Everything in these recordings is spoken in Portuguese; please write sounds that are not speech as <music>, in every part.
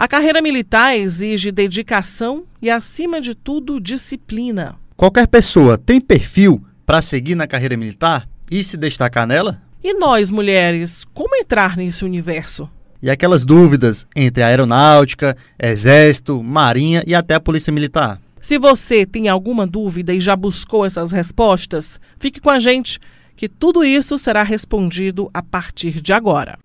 A carreira militar exige dedicação e, acima de tudo, disciplina. Qualquer pessoa tem perfil para seguir na carreira militar e se destacar nela? E nós, mulheres, como entrar nesse universo? E aquelas dúvidas entre a aeronáutica, exército, marinha e até a polícia militar? Se você tem alguma dúvida e já buscou essas respostas, fique com a gente, que tudo isso será respondido a partir de agora.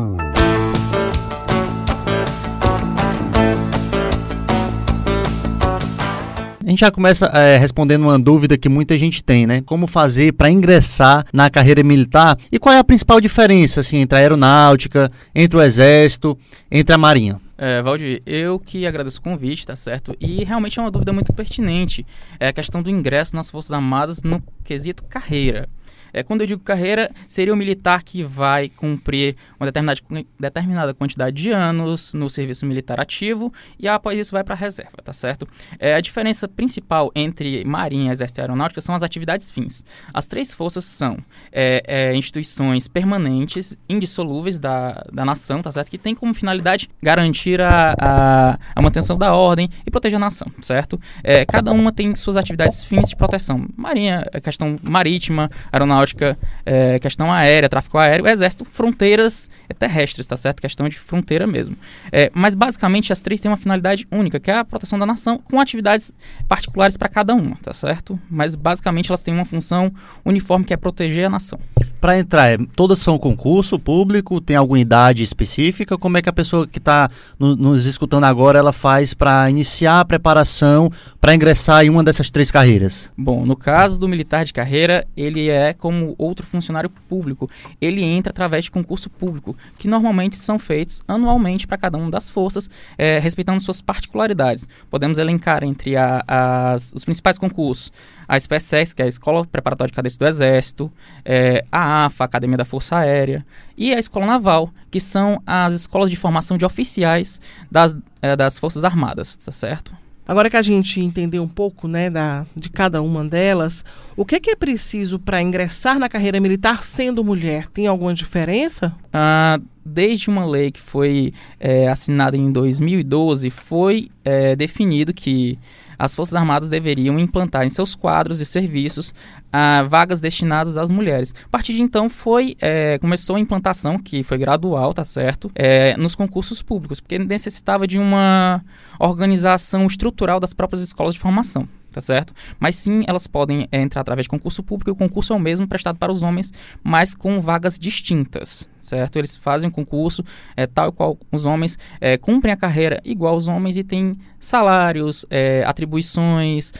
A gente já começa é, respondendo uma dúvida que muita gente tem, né? Como fazer para ingressar na carreira militar e qual é a principal diferença assim, entre a aeronáutica, entre o exército, entre a marinha? É, Valdir, eu que agradeço o convite, tá certo? E realmente é uma dúvida muito pertinente. É a questão do ingresso nas Forças Armadas no quesito carreira. É, quando eu digo carreira, seria o militar que vai cumprir uma determinada, determinada quantidade de anos no serviço militar ativo e após isso vai para a reserva, tá certo? É, a diferença principal entre Marinha, Exército e Aeronáutica são as atividades fins. As três forças são é, é, instituições permanentes, indissolúveis da, da nação, tá certo? Que tem como finalidade garantir a, a, a manutenção da ordem e proteger a nação, certo? É, cada uma tem suas atividades fins de proteção. Marinha, é questão marítima, aeronáutica aeronáutica, é, questão aérea, tráfego aéreo, exército, fronteiras terrestres, tá certo? Questão de fronteira mesmo. É, mas basicamente as três têm uma finalidade única, que é a proteção da nação, com atividades particulares para cada uma, tá certo? Mas basicamente elas têm uma função uniforme que é proteger a nação. Para entrar, é, todas são concurso público? Tem alguma idade específica? Como é que a pessoa que está no, nos escutando agora ela faz para iniciar a preparação para ingressar em uma dessas três carreiras? Bom, no caso do militar de carreira, ele é como outro funcionário público. Ele entra através de concurso público, que normalmente são feitos anualmente para cada uma das forças, é, respeitando suas particularidades. Podemos elencar entre a, as, os principais concursos a SpaceX, que é a Escola Preparatória de Cadetes do Exército, é, a AFA, Academia da Força Aérea, e a Escola Naval, que são as escolas de formação de oficiais das, é, das Forças Armadas, tá certo? Agora que a gente entendeu um pouco né, da, de cada uma delas, o que, que é preciso para ingressar na carreira militar sendo mulher? Tem alguma diferença? Ah, desde uma lei que foi é, assinada em 2012, foi é, definido que as Forças Armadas deveriam implantar em seus quadros de serviços ah, vagas destinadas às mulheres. A partir de então foi é, começou a implantação que foi gradual, tá certo, é, nos concursos públicos, porque necessitava de uma organização estrutural das próprias escolas de formação tá certo? Mas sim, elas podem é, entrar através de concurso público e o concurso é o mesmo prestado para os homens, mas com vagas distintas, certo? Eles fazem o concurso é, tal qual os homens, é, cumprem a carreira igual os homens e têm salários, é, atribuições,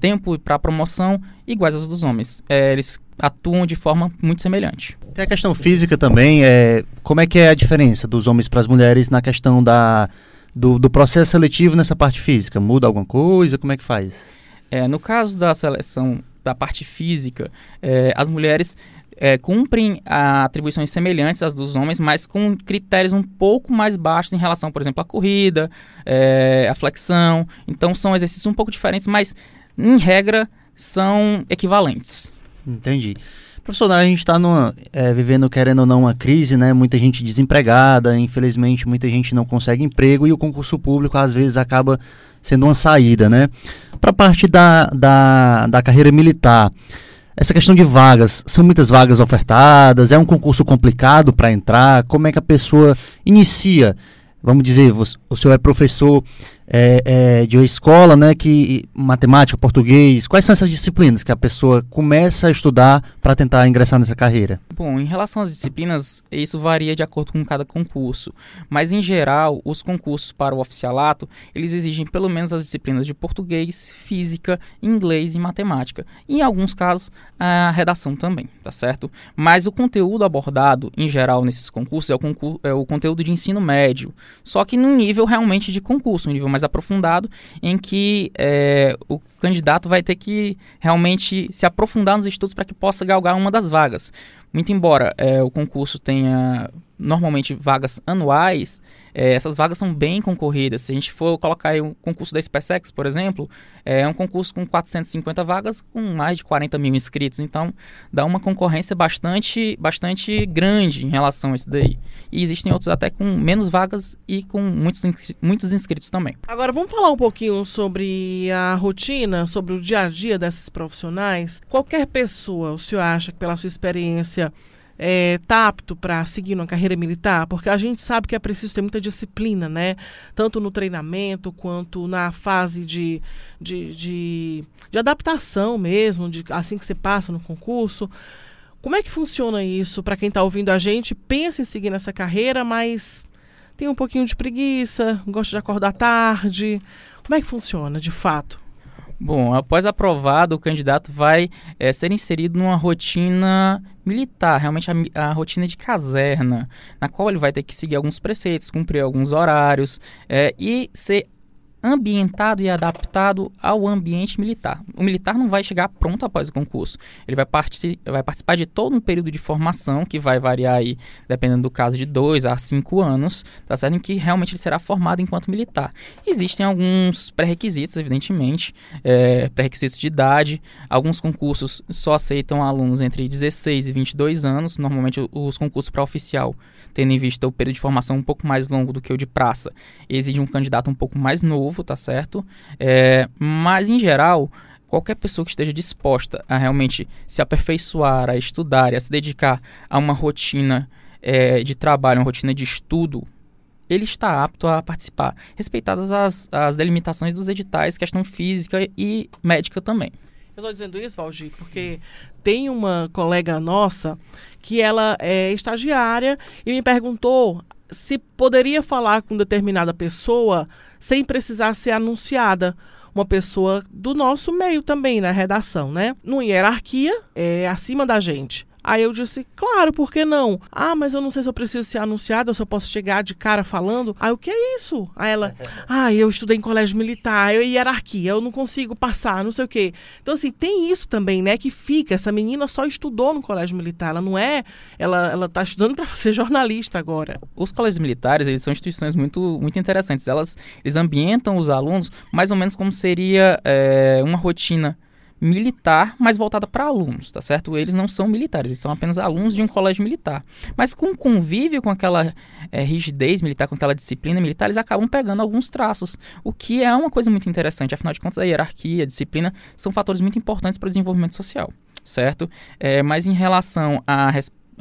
tempo para promoção iguais aos dos homens. Eles atuam de forma muito semelhante. Tem a questão física também, é, como é que é a diferença dos homens para as mulheres na questão da, do, do processo seletivo nessa parte física? Muda alguma coisa? Como é que faz? É, no caso da seleção da parte física, é, as mulheres é, cumprem atribuições semelhantes às dos homens, mas com critérios um pouco mais baixos em relação, por exemplo, à corrida, é, à flexão. Então são exercícios um pouco diferentes, mas em regra são equivalentes. Entendi. Professor, a gente está é, vivendo, querendo ou não, uma crise, né? Muita gente desempregada, infelizmente muita gente não consegue emprego e o concurso público às vezes acaba sendo uma saída, né? Para a parte da, da, da carreira militar, essa questão de vagas, são muitas vagas ofertadas? É um concurso complicado para entrar? Como é que a pessoa inicia? Vamos dizer, o senhor é professor é, é, de escola, né, que matemática, português, quais são essas disciplinas que a pessoa começa a estudar para tentar ingressar nessa carreira? Bom, em relação às disciplinas, isso varia de acordo com cada concurso, mas em geral, os concursos para o oficialato, eles exigem pelo menos as disciplinas de português, física, inglês e matemática. E, em alguns casos, a redação também, tá certo? Mas o conteúdo abordado, em geral, nesses concursos é o, concurso, é o conteúdo de ensino médio, só que num nível realmente de concurso, um nível mais mais aprofundado, em que é, o candidato vai ter que realmente se aprofundar nos estudos para que possa galgar uma das vagas. muito embora é, o concurso tenha normalmente vagas anuais, é, essas vagas são bem concorridas. Se a gente for colocar aí um concurso da SpaceX, por exemplo, é um concurso com 450 vagas com mais de 40 mil inscritos. Então, dá uma concorrência bastante, bastante grande em relação a isso daí. E existem outros até com menos vagas e com muitos, muitos inscritos também. Agora, vamos falar um pouquinho sobre a rotina, sobre o dia a dia desses profissionais. Qualquer pessoa, o senhor acha que pela sua experiência é, tá apto para seguir uma carreira militar? Porque a gente sabe que é preciso ter muita disciplina, né? Tanto no treinamento quanto na fase de, de, de, de adaptação mesmo, de, assim que você passa no concurso. Como é que funciona isso para quem está ouvindo a gente? Pensa em seguir nessa carreira, mas tem um pouquinho de preguiça, gosta de acordar tarde. Como é que funciona, de fato? Bom, após aprovado, o candidato vai é, ser inserido numa rotina militar, realmente a, a, rotina de caserna, na qual ele vai ter que seguir alguns preceitos, cumprir alguns horários é, e ser ambientado e adaptado ao ambiente militar. O militar não vai chegar pronto após o concurso. Ele vai, partici vai participar de todo um período de formação que vai variar aí, dependendo do caso, de dois a cinco anos, tá certo? Em que realmente ele será formado enquanto militar. Existem alguns pré-requisitos, evidentemente, é, pré-requisitos de idade. Alguns concursos só aceitam alunos entre 16 e 22 anos. Normalmente os concursos para oficial, tendo em vista o período de formação um pouco mais longo do que o de praça, exige um candidato um pouco mais novo novo, tá certo? É, mas, em geral, qualquer pessoa que esteja disposta a realmente se aperfeiçoar, a estudar, a se dedicar a uma rotina é, de trabalho, uma rotina de estudo, ele está apto a participar, respeitadas as, as delimitações dos editais, questão física e médica também. Eu estou dizendo isso, Valdir, porque tem uma colega nossa que ela é estagiária e me perguntou se poderia falar com determinada pessoa sem precisar ser anunciada. Uma pessoa do nosso meio também, na redação, né? Numa hierarquia, é acima da gente. Aí eu disse, claro, por que não? Ah, mas eu não sei se eu preciso ser anunciada, ou se eu posso chegar de cara falando. Aí o que é isso? Aí ela, <laughs> ah, eu estudei em colégio militar, eu hierarquia, eu não consigo passar, não sei o quê. Então, assim, tem isso também, né? Que fica, essa menina só estudou no colégio militar, ela não é, ela, ela tá estudando para <laughs> ser jornalista agora. Os colégios militares, eles são instituições muito, muito interessantes. Elas, eles ambientam os alunos mais ou menos como seria é, uma rotina militar, mas voltada para alunos, tá certo? Eles não são militares, eles são apenas alunos de um colégio militar. Mas com convívio com aquela é, rigidez militar, com aquela disciplina militar, eles acabam pegando alguns traços, o que é uma coisa muito interessante. Afinal de contas, a hierarquia, a disciplina são fatores muito importantes para o desenvolvimento social, certo? É, mas em relação a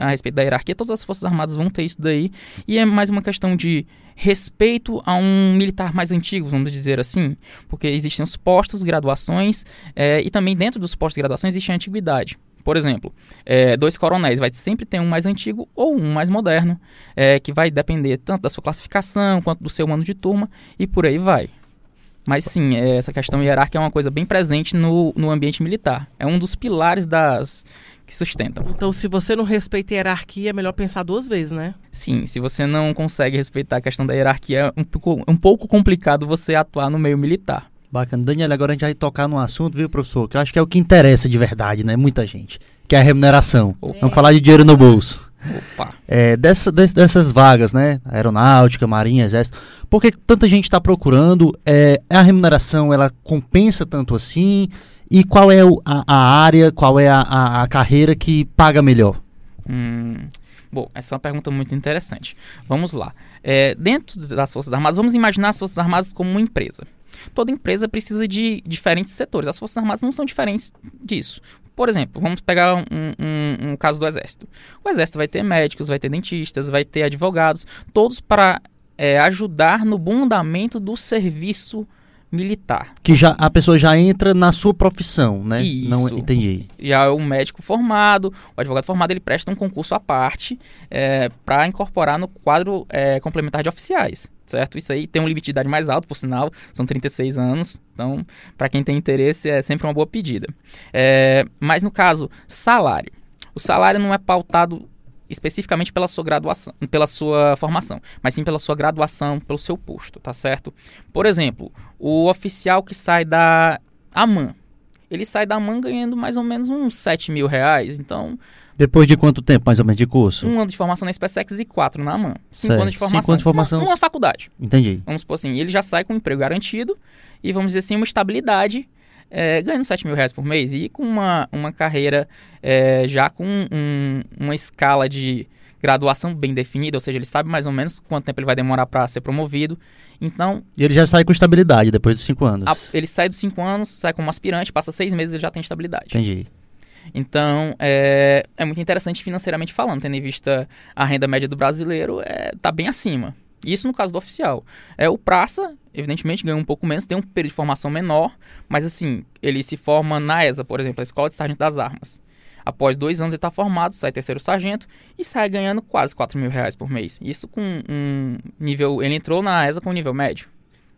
a respeito da hierarquia, todas as Forças Armadas vão ter isso daí. E é mais uma questão de respeito a um militar mais antigo, vamos dizer assim. Porque existem os postos, graduações, é, e também dentro dos postos de graduação existe a antiguidade. Por exemplo, é, dois coronéis, vai sempre ter um mais antigo ou um mais moderno, é, que vai depender tanto da sua classificação quanto do seu ano de turma, e por aí vai. Mas sim, é, essa questão hierárquica é uma coisa bem presente no, no ambiente militar. É um dos pilares das que sustentam. Então, se você não respeita a hierarquia, é melhor pensar duas vezes, né? Sim, se você não consegue respeitar a questão da hierarquia, é um pouco, um pouco complicado você atuar no meio militar. Bacana. Daniel, agora a gente vai tocar num assunto, viu, professor? Que eu acho que é o que interessa de verdade, né? Muita gente. Que é a remuneração. Opa. Vamos falar de dinheiro no bolso. Opa. É, dessa, dessas vagas, né? Aeronáutica, Marinha, Exército. Por que tanta gente está procurando? É, a remuneração, ela compensa tanto assim? E qual é o, a, a, área, qual é a, a, a carreira que paga melhor? Hum, bom, essa é uma pergunta muito interessante. Vamos lá. É, dentro das Forças Armadas, vamos imaginar as Forças Armadas como uma empresa. Toda empresa precisa de diferentes setores. As Forças Armadas não são diferentes disso. Por exemplo, vamos pegar um, um, um, caso do Exército. O Exército vai ter médicos, vai ter dentistas, vai ter advogados, todos para é, ajudar no bom andamento do serviço militar. Que já a pessoa já entra na sua profissão, né? Isso. Não entendi. Já o médico formado, o advogado formado, ele presta um concurso à parte é, para incorporar no quadro é, complementar de oficiais, certo? Isso aí tem um limite de idade mais alto, por sinal, são 36 anos. Então, para quem tem interesse, é sempre uma boa pedida. É, mas no caso, salário. O salário não é pautado especificamente pela sua graduação, pela sua formação, mas sim pela sua graduação, pelo seu posto, tá certo? Por exemplo, o oficial que sai da AMAN, ele sai da mão ganhando mais ou menos uns 7 mil reais. Então, Depois de quanto tempo, mais ou menos, de curso? um ano de formação na SpaceX e quatro na mão. Cinco Certo. anos de Cinco formação. anos de formação. Uma, uma faculdade. Entendi. Vamos supor assim, ele já sai com um emprego garantido e, vamos dizer assim, uma estabilidade, é, ganhando 7 mil reais por mês e com uma, uma carreira é, já com um- uma escala de graduação bem definida, ou seja, ele sabe mais ou menos quanto tempo ele vai demorar para ser promovido. Então, E ele já sai com estabilidade depois dos cinco anos. a- ele sai dos 5 anos, sai como aspirante, passa seis meses ele já tem estabilidade. Entendi. Então, é, é muito interessante financeiramente falando, tendo em vista a renda média do brasileiro, é, tá bem acima. Isso no caso do oficial. É, o praça, evidentemente, ganha um pouco menos, tem um período de formação menor, mas assim, ele se forma na ESA, por exemplo, a Escola de Sargento das Armas. Após dois anos ele está formado, sai terceiro sargento e sai ganhando quase 4 mil reais por mês. Isso com um nível. Ele entrou na ESA com um nível médio.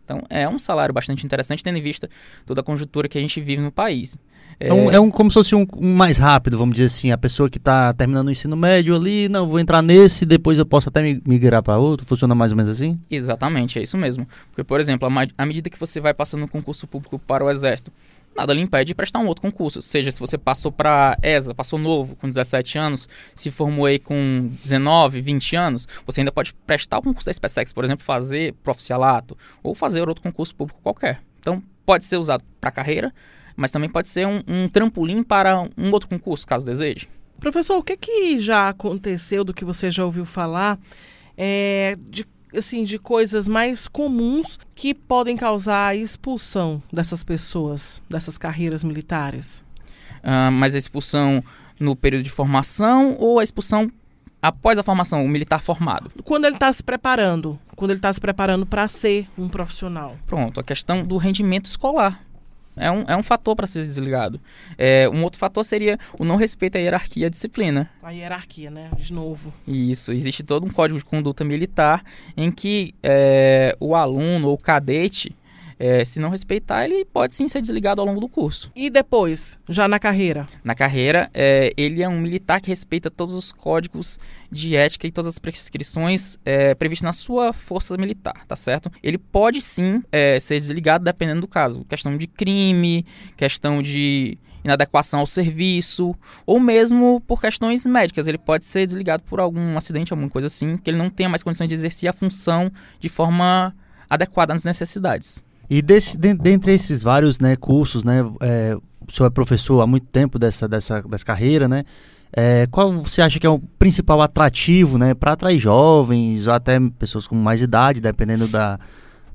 Então é um salário bastante interessante, tendo em vista toda a conjuntura que a gente vive no país. Então, é um, como se fosse um, um mais rápido, vamos dizer assim. A pessoa que está terminando o ensino médio ali, não, vou entrar nesse, depois eu posso até mi- migrar para outro. Funciona mais ou menos assim? Exatamente, é isso mesmo. Porque, por exemplo, à medida que você vai passando no concurso público para o Exército, nada lhe impede de prestar um outro concurso. Seja se você passou para ESA, passou novo, com 17 anos, se formou aí com 19, 20 anos, você ainda pode prestar o concurso da SpaceX, por exemplo, fazer proficialato ou fazer outro concurso público qualquer. Então, pode ser usado para carreira, mas também pode ser um, um trampolim para um outro concurso, caso deseje. Professor, o que, que já aconteceu do que você já ouviu falar é, de, assim, de coisas mais comuns que podem causar a expulsão dessas pessoas, dessas carreiras militares? Ah, mas a expulsão no período de formação ou a expulsão após a formação, o militar formado? Quando ele está se preparando, quando ele está se preparando para ser um profissional. Pronto, a questão do rendimento escolar. É um, é um fator para ser desligado. É, um outro fator seria o não respeito à hierarquia e à disciplina. A hierarquia, né? De novo. Isso, existe todo um código de conduta militar em que é, o aluno ou o cadete, é, se não respeitar, ele pode sim ser desligado ao longo do curso. E depois, já na carreira? Na carreira, é, ele é um militar que respeita todos os códigos de ética e todas as prescrições é, previstas na sua força militar, tá certo? Ele pode sim é, ser desligado dependendo do caso. Questão de crime, questão de inadequação ao serviço, ou mesmo por questões médicas. Ele pode ser desligado por algum acidente, alguma coisa assim, que ele não tenha mais condições de exercer a função de forma adequada às necessidades. E desse, de- dentre esses vários né, cursos, né, é, o senhor é professor há muito tempo dessa, dessa, dessa carreira, né? É, qual você acha que é o principal atrativo né, para atrair jovens ou até pessoas com mais idade, dependendo da,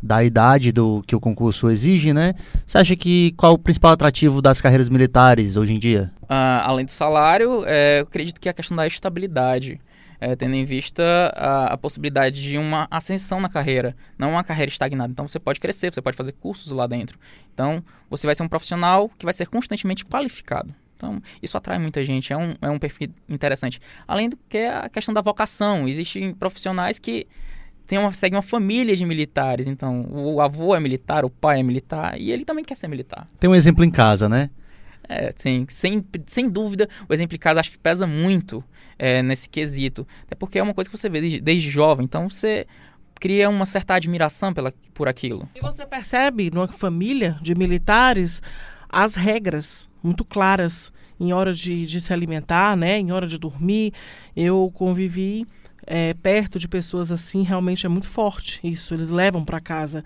da idade do que o concurso exige, né? Você acha que qual o principal atrativo das carreiras militares hoje em dia? Ah, além do salário, é, eu acredito que a questão da estabilidade, é, tendo em vista a, a possibilidade de uma ascensão na carreira, não uma carreira estagnada. Então você pode crescer, você pode fazer cursos lá dentro. Então você vai ser um profissional que vai ser constantemente qualificado. Então, isso atrai muita gente, é um, é um perfil interessante. Além do que a questão da vocação. Existem profissionais que têm uma, seguem uma família de militares. Então, o avô é militar, o pai é militar, e ele também quer ser militar. Tem um exemplo em casa, né? É, sim, sem, sem dúvida, o exemplo de casa acho que pesa muito é, nesse quesito. Até porque é uma coisa que você vê desde, desde jovem, então você cria uma certa admiração pela, por aquilo. E você percebe numa família de militares as regras muito claras em hora de, de se alimentar, né? Em hora de dormir. Eu convivi é, perto de pessoas assim, realmente é muito forte isso. Eles levam para casa.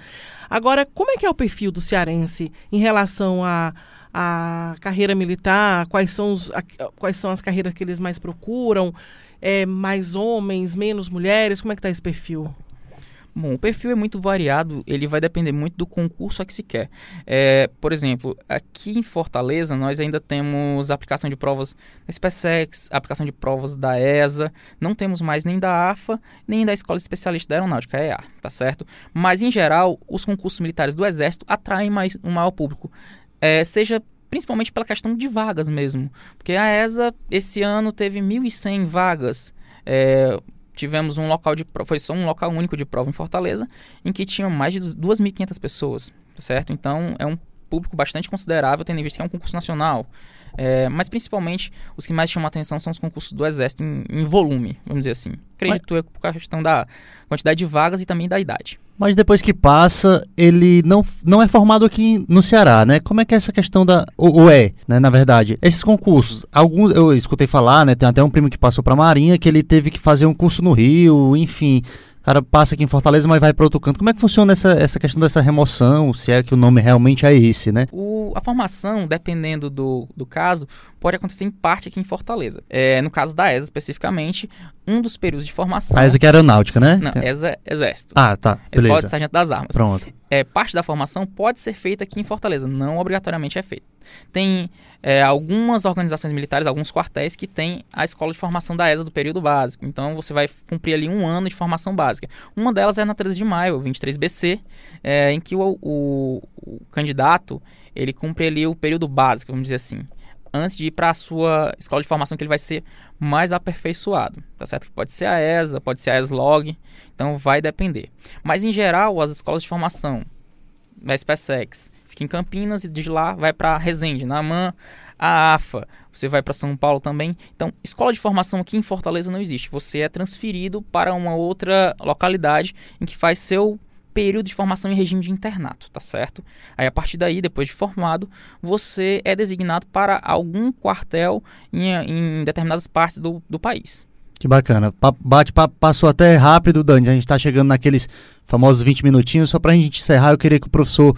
Agora, como é que é o perfil do cearense em relação a a carreira militar, quais são, os, a, quais são as carreiras que eles mais procuram, é, mais homens, menos mulheres, como é que está esse perfil? Bom, o perfil é muito variado, ele vai depender muito do concurso a que se quer. É, por exemplo, aqui em Fortaleza nós ainda temos aplicação de provas da SpaceX, aplicação de provas da ESA, não temos mais nem da AFA, nem da Escola Especialista da Aeronáutica, EA, tá certo? Mas em geral, os concursos militares do Exército atraem mais um maior público. É, seja principalmente pela questão de vagas mesmo. Porque a ESA, esse ano, teve 1.100 vagas. É, tivemos um local de prova, foi só um local único de prova em Fortaleza, em que tinham mais de 2.500 pessoas, certo? Então, é um público bastante considerável, tendo em vista que é um concurso nacional. É, mas principalmente os que mais chamam a atenção são os concursos do Exército em, em volume, vamos dizer assim. Acredito eu por questão da quantidade de vagas e também da idade. Mas depois que passa, ele não, não é formado aqui no Ceará, né? Como é que é essa questão da. Ou, ou é, né? Na verdade. Esses concursos, alguns eu escutei falar, né? Tem até um primo que passou pra Marinha que ele teve que fazer um curso no Rio, enfim. O cara passa aqui em Fortaleza, mas vai para outro canto. Como é que funciona essa, essa questão dessa remoção? Se é que o nome realmente é esse, né? O, a formação, dependendo do, do caso, pode acontecer em parte aqui em Fortaleza. É, no caso da ESA, especificamente, um dos períodos de formação... A ESA que é aeronáutica, né? Não, ESA Exército. Ah, tá. Beleza. Escola de Sargento das Armas. Pronto. É, parte da formação pode ser feita aqui em Fortaleza, não obrigatoriamente é feita. Tem é, algumas organizações militares, alguns quartéis que têm a escola de formação da ESA do período básico. Então você vai cumprir ali um ano de formação básica. Uma delas é na 13 de maio, 23BC, é, em que o, o, o candidato ele cumpre ali o período básico, vamos dizer assim antes de ir para a sua escola de formação que ele vai ser mais aperfeiçoado, tá certo? Pode ser a ESA, pode ser a ESLOG, então vai depender. Mas em geral, as escolas de formação, a SPSEX, fica em Campinas e de lá vai para Resende, na AMAN, a AFA, você vai para São Paulo também. Então, escola de formação aqui em Fortaleza não existe. Você é transferido para uma outra localidade em que faz seu período de formação em regime de internato, tá certo? Aí a partir daí, depois de formado, você é designado para algum quartel em, em determinadas partes do, do país. Que bacana. Bate passou até rápido, Dani. A gente está chegando naqueles famosos 20 minutinhos. Só para a gente encerrar, eu queria que o professor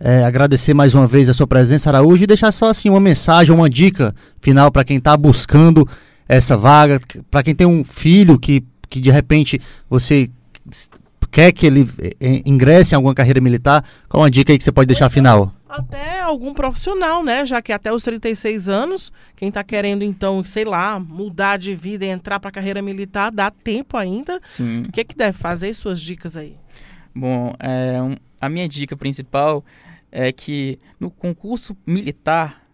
é, agradecer mais uma vez a sua presença, Araújo, e deixar só assim uma mensagem, uma dica final para quem está buscando essa vaga, para quem tem um filho que, que de repente você quer que ele eh, eh, ingresse em alguma carreira militar, qual uma dica aí que você pode deixar final? Até algum profissional, né? Já que até os 36 anos, quem está querendo, então, sei lá, mudar de vida e entrar para a carreira militar, dá tempo ainda. Sim. O que, é que deve fazer? Suas dicas aí. Bom, é, um, a minha dica principal é que no concurso militar,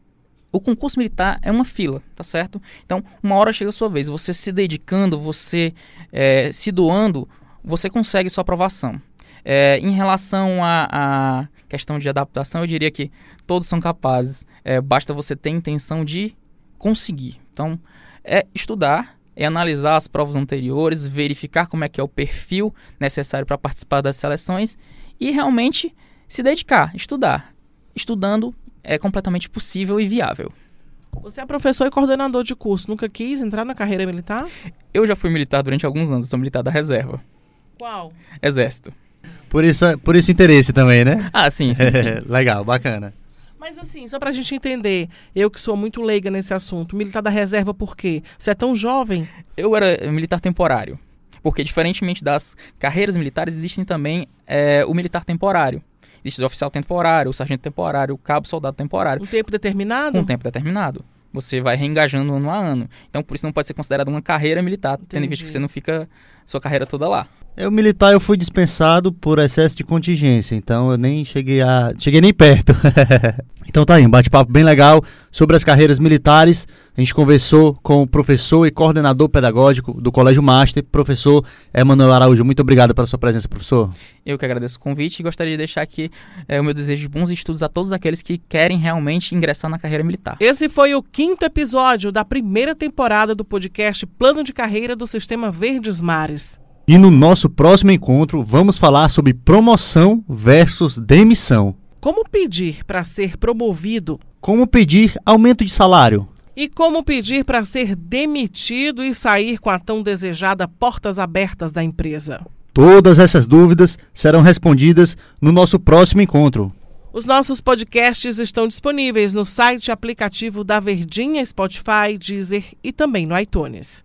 o concurso militar é uma fila, tá certo? Então, uma hora chega a sua vez. Você se dedicando, você é, se doando, você consegue sua aprovação. É, em relação à questão de adaptação, eu diria que todos são capazes. É, basta você ter intenção de conseguir. Então, é estudar, é analisar as provas anteriores, verificar como é que é o perfil necessário para participar das seleções e realmente se dedicar, estudar. Estudando é completamente possível e viável. Você é professor e coordenador de curso. Nunca quis entrar na carreira militar? Eu já fui militar durante alguns anos. Sou militar da reserva. Qual? Exército. Por isso, por isso interesse também, né? Ah, sim, sim, sim. <laughs> Legal, bacana. Mas assim, só pra gente entender, eu que sou muito leiga nesse assunto, militar da reserva por quê? Você é tão jovem? Eu era militar temporário. Porque, diferentemente das carreiras militares, existem também é, o militar temporário. Existe o oficial temporário, o sargento temporário, o cabo soldado temporário. Um tempo determinado? Um tempo determinado. Você vai reengajando ano a ano. Então, por isso não pode ser considerado uma carreira militar, Entendi. tendo em vista que você não fica sua carreira toda lá. Eu militar eu fui dispensado por excesso de contingência, então eu nem cheguei a cheguei nem perto. <laughs> então tá aí, um bate-papo bem legal sobre as carreiras militares. A gente conversou com o professor e coordenador pedagógico do Colégio Master, professor Emanuel Araújo. Muito obrigado pela sua presença, professor. Eu que agradeço o convite e gostaria de deixar aqui é, o meu desejo de bons estudos a todos aqueles que querem realmente ingressar na carreira militar. Esse foi o quinto episódio da primeira temporada do podcast Plano de Carreira do Sistema Verdes Mares. E no nosso próximo encontro vamos falar sobre promoção versus demissão. Como pedir para ser promovido? Como pedir aumento de salário? E como pedir para ser demitido e sair com a tão desejada portas abertas da empresa? Todas essas dúvidas serão respondidas no nosso próximo encontro. Os nossos podcasts estão disponíveis no site aplicativo da Verdinha, Spotify, Deezer e também no iTunes.